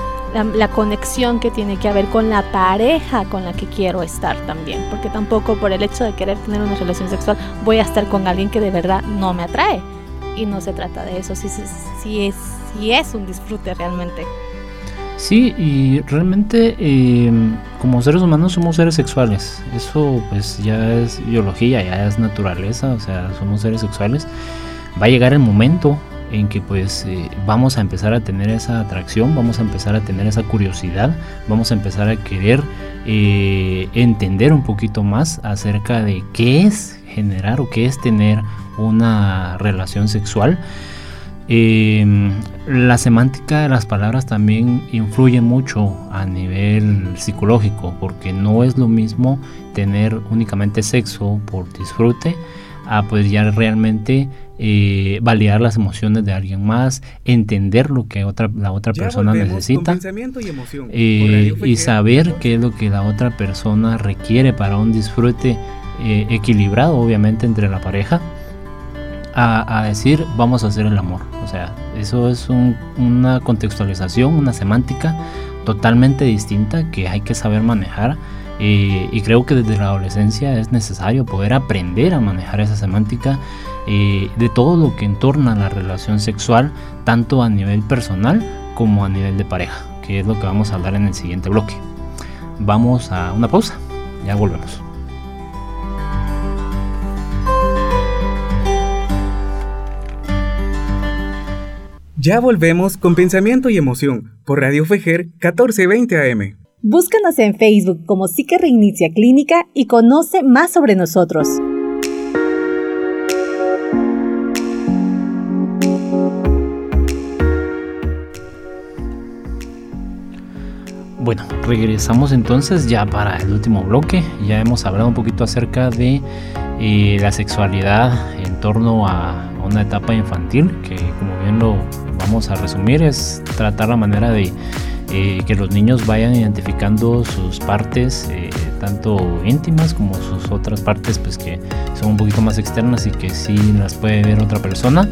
la, conexión que tiene que haber con la pareja con la que quiero estar también, porque tampoco por el hecho de querer tener una relación sexual voy a estar con alguien que de verdad no me atrae. Y no se trata de eso, si, si, es, si es un disfrute realmente. Sí, y realmente eh, como seres humanos somos seres sexuales. Eso pues ya es biología, ya es naturaleza, o sea, somos seres sexuales. Va a llegar el momento en que pues eh, vamos a empezar a tener esa atracción, vamos a empezar a tener esa curiosidad, vamos a empezar a querer eh, entender un poquito más acerca de qué es generar o qué es tener una relación sexual. Em, la semántica de las palabras también influye mucho a nivel psicológico porque no es lo mismo tener únicamente sexo por disfrute a pues ya realmente eh, validar las emociones de alguien más, entender lo que otra, la otra persona necesita y, eh, saber qué es lo que la otra persona requiere para un disfrute eh, equilibrado, obviamente, entre la pareja. A, decir vamos a hacer el amor. O sea, eso es una contextualización, una semántica totalmente distinta que hay que saber manejar y creo que desde la adolescencia es necesario poder aprender a manejar esa semántica eh, de todo lo que entorna la relación sexual, tanto a nivel personal como a nivel de pareja, que es lo que vamos a hablar en el siguiente bloque. Vamos a una pausa, ya volvemos. Ya volvemos con pensamiento y emoción por Radio Fejer 1420 AM. Búscanos en Facebook como Psique Reinicia Clínica y conoce más sobre nosotros. Bueno, regresamos entonces ya para el último bloque. Ya hemos hablado un poquito acerca de eh, la sexualidad en torno a una etapa infantil, que como bien lo vamos a resumir, es tratar la manera de eh, que los niños vayan identificando sus partes, eh, tanto íntimas como sus otras partes, pues que son un poquito más externas y que sí las puede ver otra persona.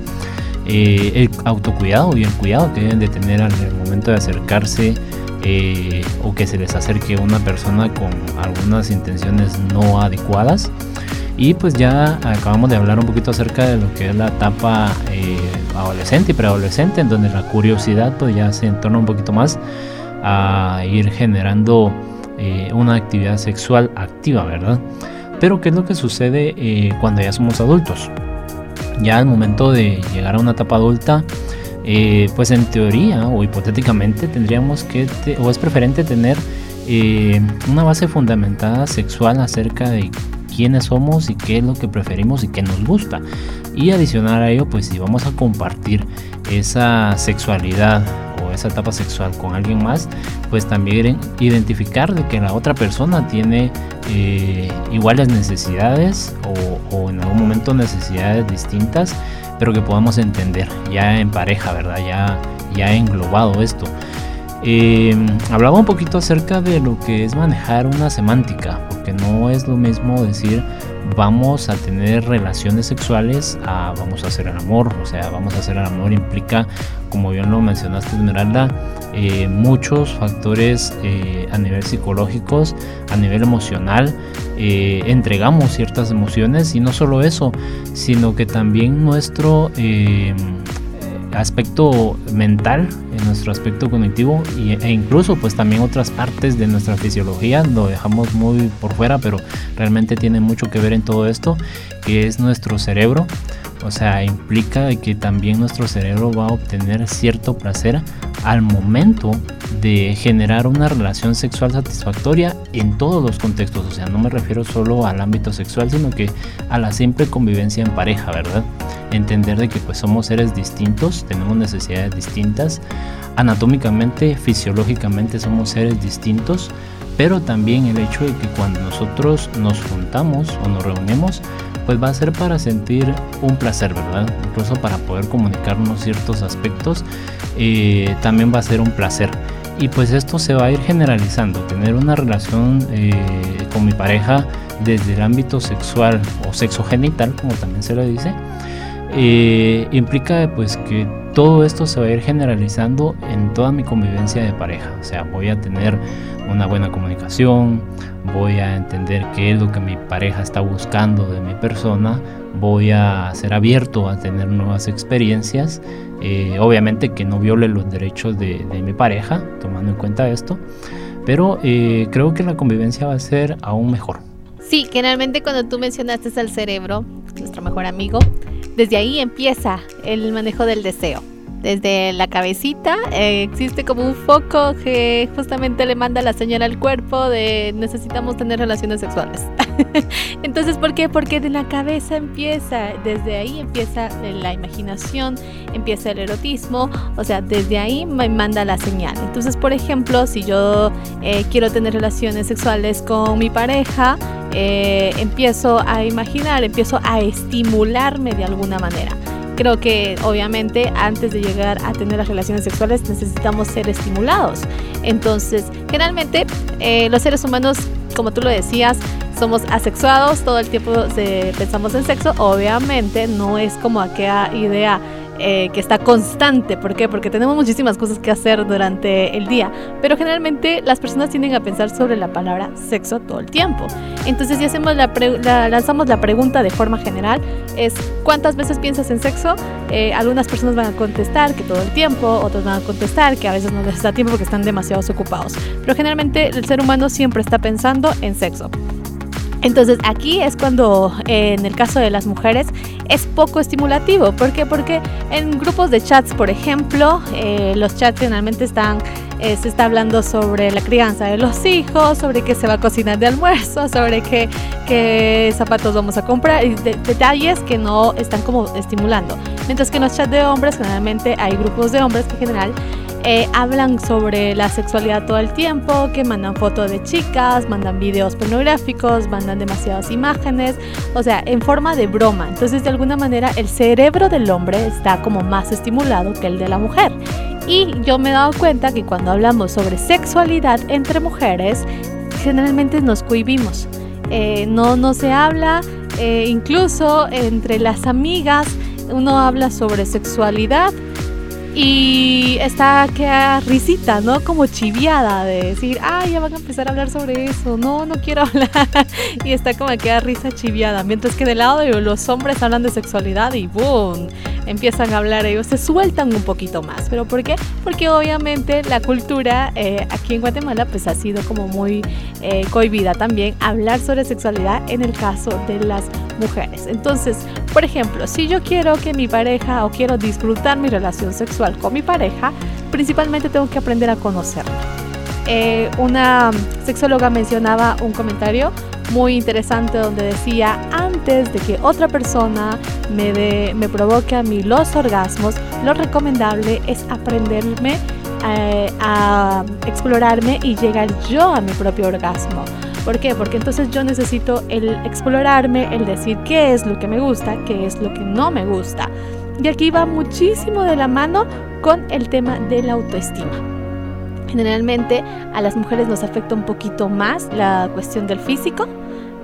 Eh, el autocuidado y el cuidado que deben de tener al momento de acercarse o que se les acerque una persona con algunas intenciones no adecuadas. Y pues ya acabamos de hablar un poquito acerca de lo que es la etapa adolescente y preadolescente, en donde la curiosidad pues ya se entorna un poquito más a ir generando eh, una actividad sexual activa, ¿verdad? Pero ¿qué es lo que sucede eh, cuando ya somos adultos? Ya al momento de llegar a una etapa adulta, eh, pues en teoría o hipotéticamente tendríamos que, o es preferente tener una base fundamentada sexual acerca de quiénes somos y qué es lo que preferimos y qué nos gusta. Y adicionar a ello, pues si vamos a compartir esa sexualidad o esa etapa sexual con alguien más, pues también identificar de que la otra persona tiene eh, iguales necesidades o, o, en algún momento necesidades distintas, pero que podamos entender ya en pareja, ¿verdad? Ya, ya englobado esto. Eh, hablaba un poquito acerca de lo que es manejar una semántica, porque no es lo mismo decir vamos a tener relaciones sexuales a vamos a hacer el amor, o sea, vamos a hacer el amor implica, como bien lo mencionaste Esmeralda, eh, muchos factores eh, a nivel psicológicos, a nivel emocional, entregamos ciertas emociones y no solo eso, sino que también nuestro aspecto mental, en nuestro aspecto cognitivo e incluso pues también otras partes de nuestra fisiología lo dejamos muy por fuera, pero realmente tiene mucho que ver en todo esto, que es nuestro cerebro. O sea, implica que también nuestro cerebro va a obtener cierto placer al momento de generar una relación sexual satisfactoria en todos los contextos. O sea, no me refiero solo al ámbito sexual, sino que a la simple convivencia en pareja, ¿verdad? Entender de que pues somos seres distintos, tenemos necesidades distintas, anatómicamente, fisiológicamente somos seres distintos, pero también el hecho de que cuando nosotros nos juntamos o nos reunimos, pues va a ser para sentir un placer, ¿verdad? Incluso para poder comunicarnos ciertos aspectos, eh, también va a ser un placer. Y pues esto se va a ir generalizando, tener una relación eh, con mi pareja desde el ámbito sexual o sexogenital, como también se le dice, eh, implica pues que todo esto se va a ir generalizando en toda mi convivencia de pareja. O sea, voy a tener una buena comunicación, voy a entender qué es lo que mi pareja está buscando de mi persona, voy a ser abierto a tener nuevas experiencias, eh, obviamente que no viole los derechos de, mi pareja, tomando en cuenta esto, pero eh, creo que la convivencia va a ser aún mejor. Sí, generalmente cuando tú mencionaste al cerebro, nuestro mejor amigo, desde ahí empieza el manejo del deseo desde la cabecita eh, existe como un foco que justamente le manda la señal al cuerpo de necesitamos tener relaciones sexuales. Entonces, ¿por qué? Porque de la cabeza empieza, desde ahí empieza la imaginación, empieza el erotismo, o sea, desde ahí me manda la señal. Entonces, por ejemplo, si yo eh, quiero tener relaciones sexuales con mi pareja, eh, empiezo a imaginar, empiezo a estimularme de alguna manera. Creo que obviamente antes de llegar a tener las relaciones sexuales necesitamos ser estimulados. Entonces, generalmente eh, los seres humanos, como tú lo decías, somos asexuados, todo el tiempo pensamos en sexo. Obviamente no es como aquella idea eh, que está constante. ¿Por qué? Porque tenemos muchísimas cosas que hacer durante el día. Pero generalmente las personas tienden a pensar sobre la palabra sexo todo el tiempo. Entonces, si hacemos la, lanzamos la pregunta de forma general, es ¿cuántas veces piensas en sexo? Eh, algunas personas van a contestar que todo el tiempo, otros van a contestar que a veces no les da tiempo porque están demasiado ocupados. Pero generalmente el ser humano siempre está pensando en sexo. Entonces aquí es cuando en el caso de las mujeres es poco estimulativo. ¿Por qué? Porque en grupos de chats, por ejemplo, eh, los chats generalmente están, eh, se está hablando sobre la crianza de los hijos, sobre qué se va a cocinar de almuerzo, sobre qué, qué zapatos vamos a comprar, detalles que no están como estimulando. Mientras que en los chats de hombres generalmente hay grupos de hombres que en general eh, hablan sobre la sexualidad todo el tiempo, que mandan fotos de chicas, mandan videos pornográficos, mandan demasiadas imágenes, o sea, en forma de broma. Entonces, de alguna manera, el cerebro del hombre está como más estimulado que el de la mujer. Y yo me he dado cuenta que cuando hablamos sobre sexualidad entre mujeres, generalmente nos cohibimos. Eh, no, no se habla, eh, incluso entre las amigas, uno habla sobre sexualidad y está que risita, ¿no? Como chiviada de decir, ah, ya van a empezar a hablar sobre eso, no, no quiero hablar. y está como que risa chiviada. Mientras que del lado de los hombres hablan de sexualidad y ¡boom! Empiezan a hablar ellos, se sueltan un poquito más. ¿Pero por qué? Porque obviamente la cultura eh, aquí en Guatemala pues ha sido como muy eh, cohibida también hablar sobre sexualidad en el caso de las mujeres. Entonces, por ejemplo, si yo quiero que mi pareja o quiero disfrutar mi relación sexual con mi pareja, principalmente tengo que aprender a conocerla. Eh, una sexóloga mencionaba un comentario muy interesante donde decía, antes de que otra persona me, me provoque a mí los orgasmos, lo recomendable es aprenderme eh, a explorarme y llegar yo a mi propio orgasmo. ¿Por qué? Porque entonces yo necesito el explorarme, el decir qué es lo que me gusta, qué es lo que no me gusta. Y aquí va muchísimo de la mano con el tema de la autoestima. Generalmente a las mujeres nos afecta un poquito más la cuestión del físico,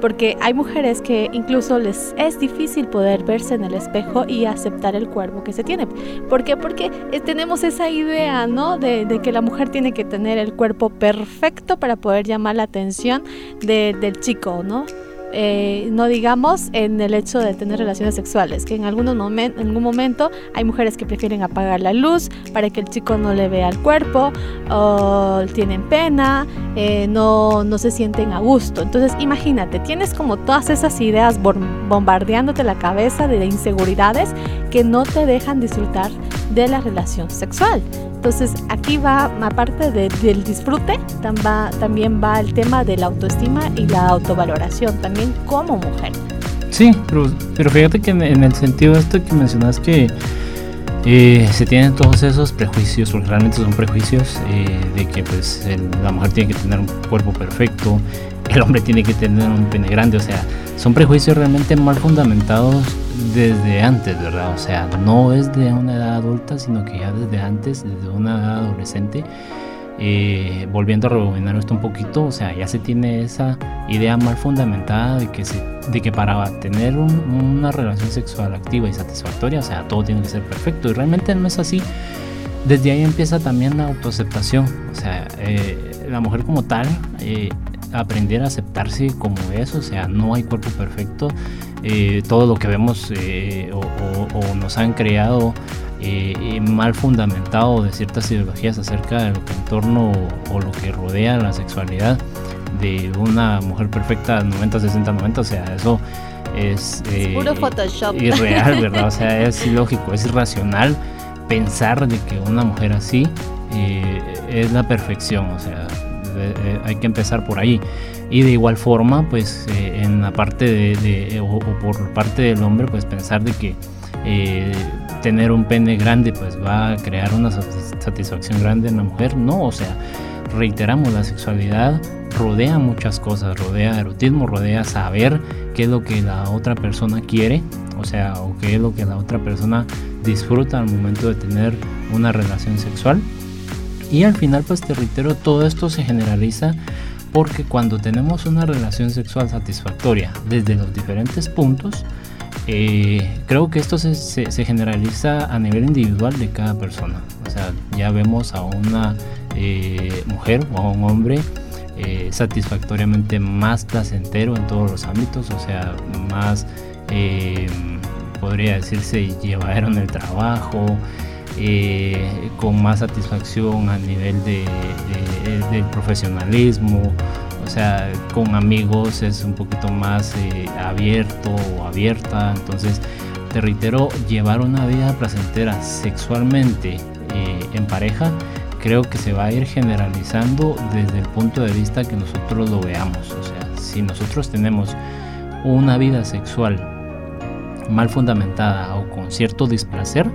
porque hay mujeres que incluso les es difícil poder verse en el espejo y aceptar el cuerpo que se tiene. ¿Por qué? Porque eh, tenemos esa idea, ¿no? De, que la mujer tiene que tener el cuerpo perfecto para poder llamar la atención del chico, ¿no? Eh, no digamos en el hecho de tener relaciones sexuales, que en, algunos en algún momento hay mujeres que prefieren apagar la luz para que el chico no le vea el cuerpo, o tienen pena, eh, no, no se sienten a gusto. Entonces imagínate, tienes como todas esas ideas bombardeándote la cabeza de inseguridades que no te dejan disfrutar de la relación sexual. Entonces aquí va, aparte del disfrute, también va el tema de la autoestima y la autovaloración, también como mujer. Sí, pero, fíjate que en, el sentido de esto que mencionas que eh, se tienen todos esos prejuicios, porque realmente son prejuicios, eh, de que pues la mujer tiene que tener un cuerpo perfecto, el hombre tiene que tener un pene grande, o sea, son prejuicios realmente mal fundamentados desde antes, ¿verdad? O sea, no es de una edad adulta, sino que ya desde antes, desde una edad adolescente. Eh, volviendo a rebobinar esto un poquito, o sea, ya se tiene esa idea mal fundamentada de que, se, de que para tener una relación sexual activa y satisfactoria, o sea, todo tiene que ser perfecto. Y realmente no es así. Desde ahí empieza también la autoaceptación. O sea, eh, la mujer como tal, eh, aprender a aceptarse como es, o sea, no hay cuerpo perfecto eh, todo lo que vemos eh, o, nos han creado eh, mal fundamentado de ciertas ideologías acerca de lo que en torno o lo que rodea la sexualidad de una mujer perfecta 90, 60, 90, o sea, eso es, puro Photoshop. irreal, ¿verdad? O sea, es ilógico, es irracional pensar de que una mujer así es la perfección, o sea, hay que empezar por ahí. Y de igual forma, pues eh, en la parte de, o, por parte del hombre, pues pensar de que eh, tener un pene grande pues va a crear una satisfacción grande en la mujer, no, o sea, reiteramos, la sexualidad rodea muchas cosas, rodea erotismo, rodea saber qué es lo que la otra persona quiere, o sea, o qué es lo que la otra persona disfruta al momento de tener una relación sexual. Y al final, pues te reitero, todo esto se generaliza porque cuando tenemos una relación sexual satisfactoria desde los diferentes puntos, eh, creo que esto se, generaliza a nivel individual de cada persona. O sea, ya vemos a una eh, mujer o a un hombre eh, satisfactoriamente más placentero en todos los ámbitos, o sea, más, podría decirse, llevadero en el trabajo, con más satisfacción a nivel de, del profesionalismo, sea, con amigos es un poquito más eh, abierto o abierta, entonces te reitero, llevar una vida placentera sexualmente eh, en pareja, creo que se va a ir generalizando desde el punto de vista que nosotros lo veamos, o sea, si nosotros tenemos una vida sexual mal fundamentada o con cierto displacer,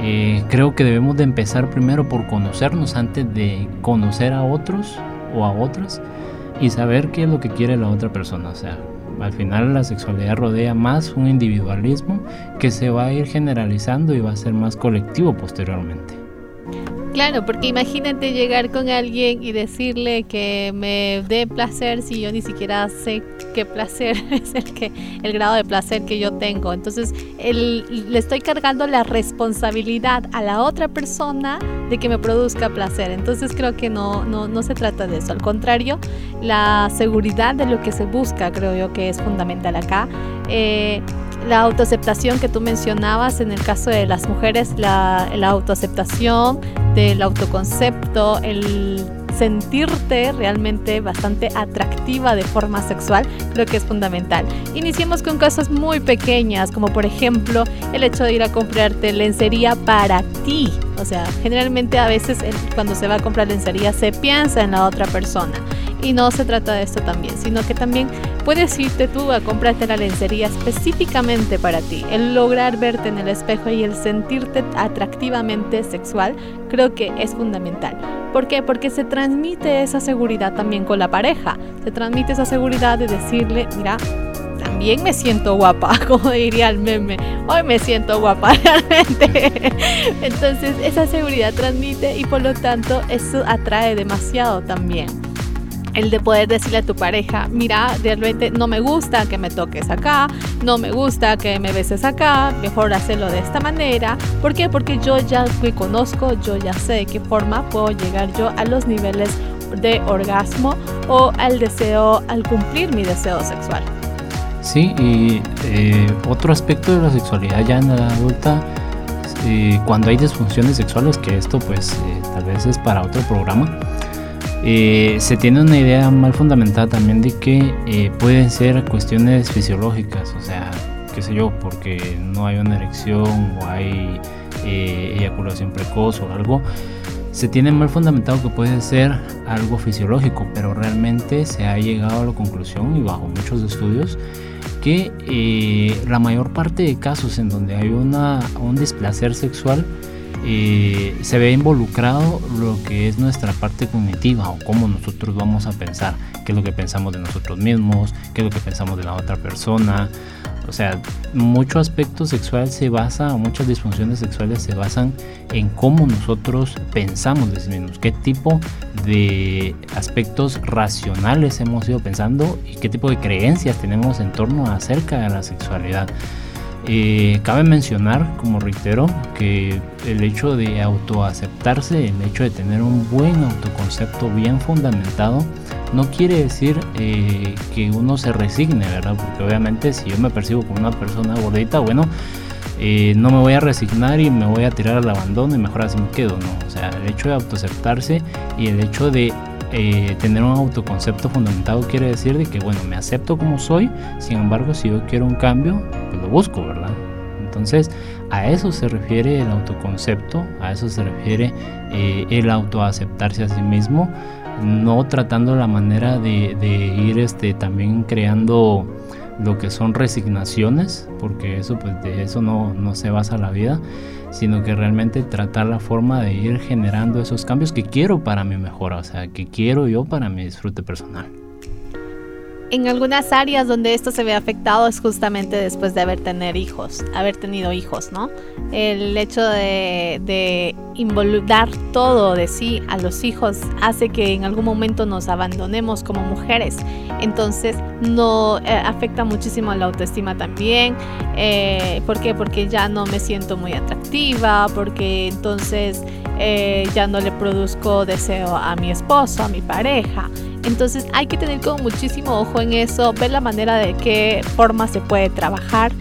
eh, creo que debemos de empezar primero por conocernos antes de conocer a otros o a otras y saber qué es lo que quiere la otra persona. O sea, al final la sexualidad rodea más un individualismo que se va a ir generalizando y va a ser más colectivo posteriormente. Claro, porque imagínate llegar con alguien y decirle que me dé placer si yo ni siquiera sé qué placer es el que el grado de placer que yo tengo. Entonces, le estoy cargando la responsabilidad a la otra persona de que me produzca placer. Entonces, creo que no, no, no se trata de eso. Al contrario, la seguridad de lo que se busca creo yo que es fundamental acá. Eh, la autoaceptación que tú mencionabas en el caso de las mujeres, la, la autoaceptación del autoconcepto, el sentirte realmente bastante atractiva de forma sexual, creo que es fundamental. Iniciemos con cosas muy pequeñas, como por ejemplo el hecho de ir a comprarte lencería para ti. O sea, generalmente a veces cuando se va a comprar lencería se piensa en la otra persona. Y no se trata de esto también, sino que también puedes irte tú a comprarte la lencería específicamente para ti. El lograr verte en el espejo y el sentirte atractivamente sexual creo que es fundamental. ¿Por qué? Porque se transmite esa seguridad también con la pareja. Se transmite esa seguridad de decirle, mira, también me siento guapa, como diría el meme. Hoy me siento guapa realmente. Entonces esa seguridad transmite y por lo tanto eso atrae demasiado también el de poder decirle a tu pareja, mira, realmente no me gusta que me toques acá, no me gusta que me beses acá, mejor hacerlo de esta manera. ¿Por qué? Porque yo ya me conozco, yo ya sé de qué forma puedo llegar yo a los niveles de orgasmo o al deseo, al cumplir mi deseo sexual. Sí, y eh, otro aspecto de la sexualidad ya en la adulta, eh, cuando hay disfunciones sexuales, que esto pues eh, tal vez es para otro programa, se tiene una idea mal fundamentada también de que pueden ser cuestiones fisiológicas, o sea, qué sé yo, porque no hay una erección o hay eyaculación precoz o algo. Se tiene mal fundamentado que puede ser algo fisiológico, pero realmente se ha llegado a la conclusión y bajo muchos estudios que eh, la mayor parte de casos en donde hay una, un displacer sexual eh, se ve involucrado lo que es nuestra parte cognitiva o cómo nosotros vamos a pensar, qué es lo que pensamos de nosotros mismos, qué es lo que pensamos de la otra persona, o sea, mucho aspecto sexual se basa, muchas disfunciones sexuales se basan en cómo nosotros pensamos de sí mismos, qué tipo de aspectos racionales hemos ido pensando y qué tipo de creencias tenemos en torno acerca de la sexualidad. Eh, cabe mencionar, como reitero, que el hecho de autoaceptarse, el hecho de tener un buen autoconcepto bien fundamentado, no quiere decir eh, que uno se resigne, ¿verdad? Porque obviamente si yo me percibo como una persona gordita, bueno, eh, no me voy a resignar y me voy a tirar al abandono y mejor así me quedo, ¿no? O sea, el hecho de autoaceptarse y el hecho de eh, tener un autoconcepto fundamentado quiere decir de que, bueno, me acepto como soy, sin embargo, si yo quiero un cambio, pues lo busco, ¿verdad? Entonces, a eso se refiere el autoconcepto, a eso se refiere el autoaceptarse a sí mismo no tratando la manera de, ir este, también creando lo que son resignaciones, porque eso pues de eso no, no se basa la vida, sino que realmente tratar la forma de ir generando esos cambios que quiero para mi mejora, o sea, que quiero yo para mi disfrute personal en algunas áreas donde esto se ve afectado es justamente después de haber tener hijos, haber tenido hijos, ¿no? El hecho de, involucrar todo de sí a los hijos hace que en algún momento nos abandonemos como mujeres. Entonces no eh, afecta muchísimo la autoestima también. Eh, ¿Por qué? Porque ya no me siento muy atractiva, porque entonces eh, ya no le produzco deseo a mi esposo, a mi pareja. Entonces hay que tener como muchísimo ojo en eso, ver la manera de qué forma se puede trabajar.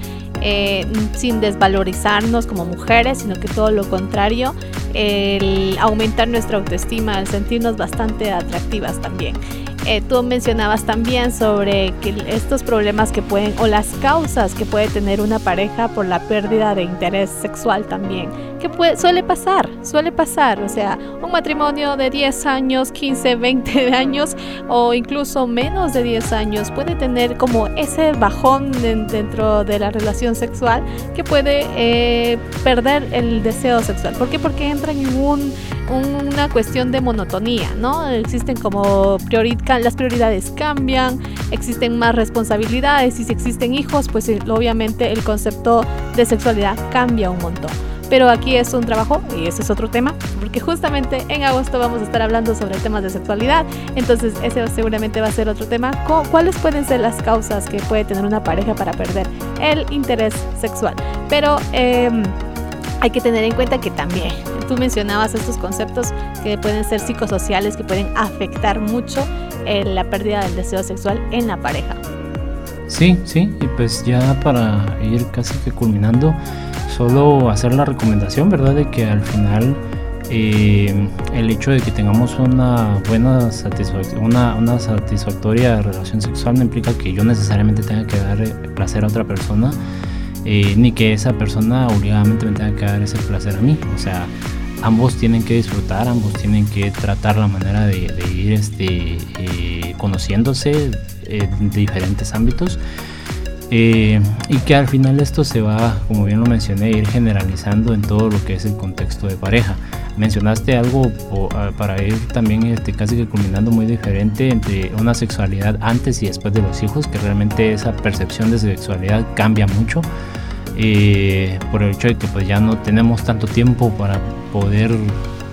Eh, sin desvalorizarnos como mujeres, sino que todo lo contrario, el aumentar nuestra autoestima, el sentirnos bastante atractivas también. Eh, tú mencionabas también sobre estos problemas que pueden o las causas que puede tener una pareja por la pérdida de interés sexual también, que suele pasar, suele pasar, o sea, un matrimonio de 10 años, 15, 20 años o incluso menos de 10 años puede tener como ese bajón dentro de la relación sexual que puede eh, perder el deseo sexual. ¿Por qué? Porque entran en un una cuestión de monotonía, ¿no? Existen como las prioridades cambian, existen más responsabilidades y si existen hijos, pues eh, obviamente el concepto de sexualidad cambia un montón. Pero aquí es un trabajo y ese es otro tema, porque justamente en agosto vamos a estar hablando sobre temas de sexualidad, entonces ese seguramente va a ser otro tema. ¿Cuáles pueden ser las causas que puede tener una pareja para perder el interés sexual? Pero em, hay que tener en cuenta que también tú mencionabas estos conceptos que pueden ser psicosociales, que pueden afectar mucho eh, la pérdida del deseo sexual en la pareja. Sí, sí, y pues ya para ir casi que culminando, solo hacer la recomendación, ¿verdad? De que al final eh, el hecho de que tengamos una buena satisfacción, una, una, satisfactoria relación sexual no implica que yo necesariamente tenga que dar placer a otra persona eh, ni que esa persona obligadamente me tenga que dar ese placer a mí. O sea, ambos tienen que disfrutar, ambos tienen que tratar la manera de, ir este, eh, conociéndose en diferentes ámbitos. Eh, y que al final esto se va, como bien lo mencioné, ir generalizando en todo lo que es el contexto de pareja. Mencionaste algo para ir también este, casi que culminando muy diferente entre una sexualidad antes y después de los hijos, que realmente esa percepción de sexualidad cambia mucho. Eh, por el hecho de que pues ya no tenemos tanto tiempo para poder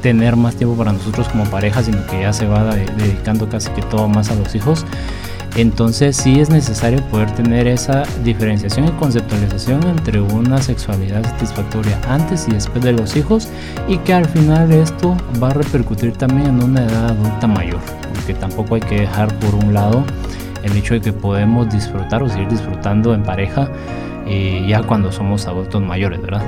tener más tiempo para nosotros como pareja, sino que ya se va dedicando casi que todo más a los hijos. Entonces sí es necesario poder tener esa diferenciación y conceptualización entre una sexualidad satisfactoria antes y después de los hijos y que al final esto va a repercutir también en una edad adulta mayor, porque tampoco hay que dejar por un lado el hecho de que podemos disfrutar o seguir disfrutando en pareja eh, ya cuando somos adultos mayores, ¿verdad?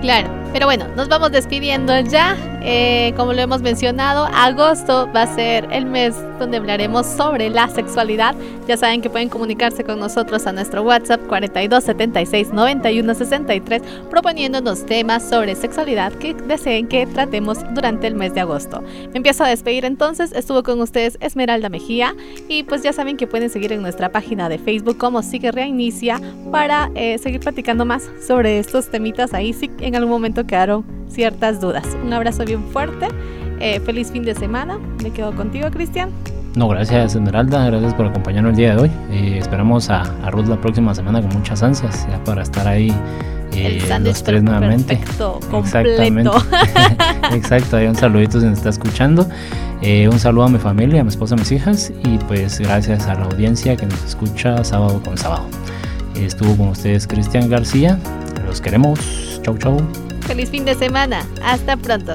Claro, pero bueno, nos vamos despidiendo ya. Eh, como lo hemos mencionado, agosto va a ser el mes donde hablaremos sobre la sexualidad. Ya saben que pueden comunicarse con nosotros a nuestro WhatsApp 42 76 91 63 proponiéndonos temas sobre sexualidad que deseen que tratemos durante el mes de agosto. Me empiezo a despedir entonces. Estuvo con ustedes Esmeralda Mejía y pues ya saben que pueden seguir en nuestra página de Facebook como Sigue Reinicia para eh, seguir platicando más sobre estos temitas ahí si en algún momento quedaron ciertas dudas. Un abrazo bien fuerte. Eh, feliz fin de semana. Me quedo contigo, Cristian. No, gracias Esmeralda, gracias por acompañarnos el día de hoy. Eh, esperamos a, Ruth la próxima semana con muchas ansias ya para estar ahí eh, los tres nuevamente. Perfecto, Exactamente. Exacto, hay un saludito si nos está escuchando. Eh, un saludo a mi familia, a mi esposa, a mis hijas y pues gracias a la audiencia que nos escucha sábado con sábado. estuvo con ustedes Cristian García. Los queremos. Chau, chau. Feliz fin de semana. Hasta pronto.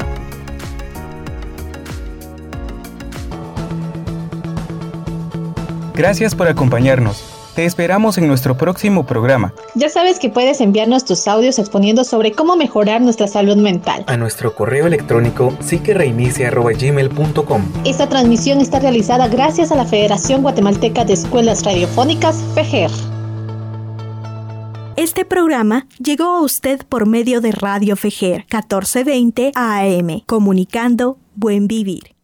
Gracias por acompañarnos. Te esperamos en nuestro próximo programa. Ya sabes que puedes enviarnos tus audios exponiendo sobre cómo mejorar nuestra salud mental. A nuestro correo electrónico psiquereinicia.gmail.com Esta transmisión está realizada gracias a la Federación Guatemalteca de Escuelas Radiofónicas, FEGER. Este programa llegó a usted por medio de Radio FEGER 1420 AM, comunicando Buen Vivir.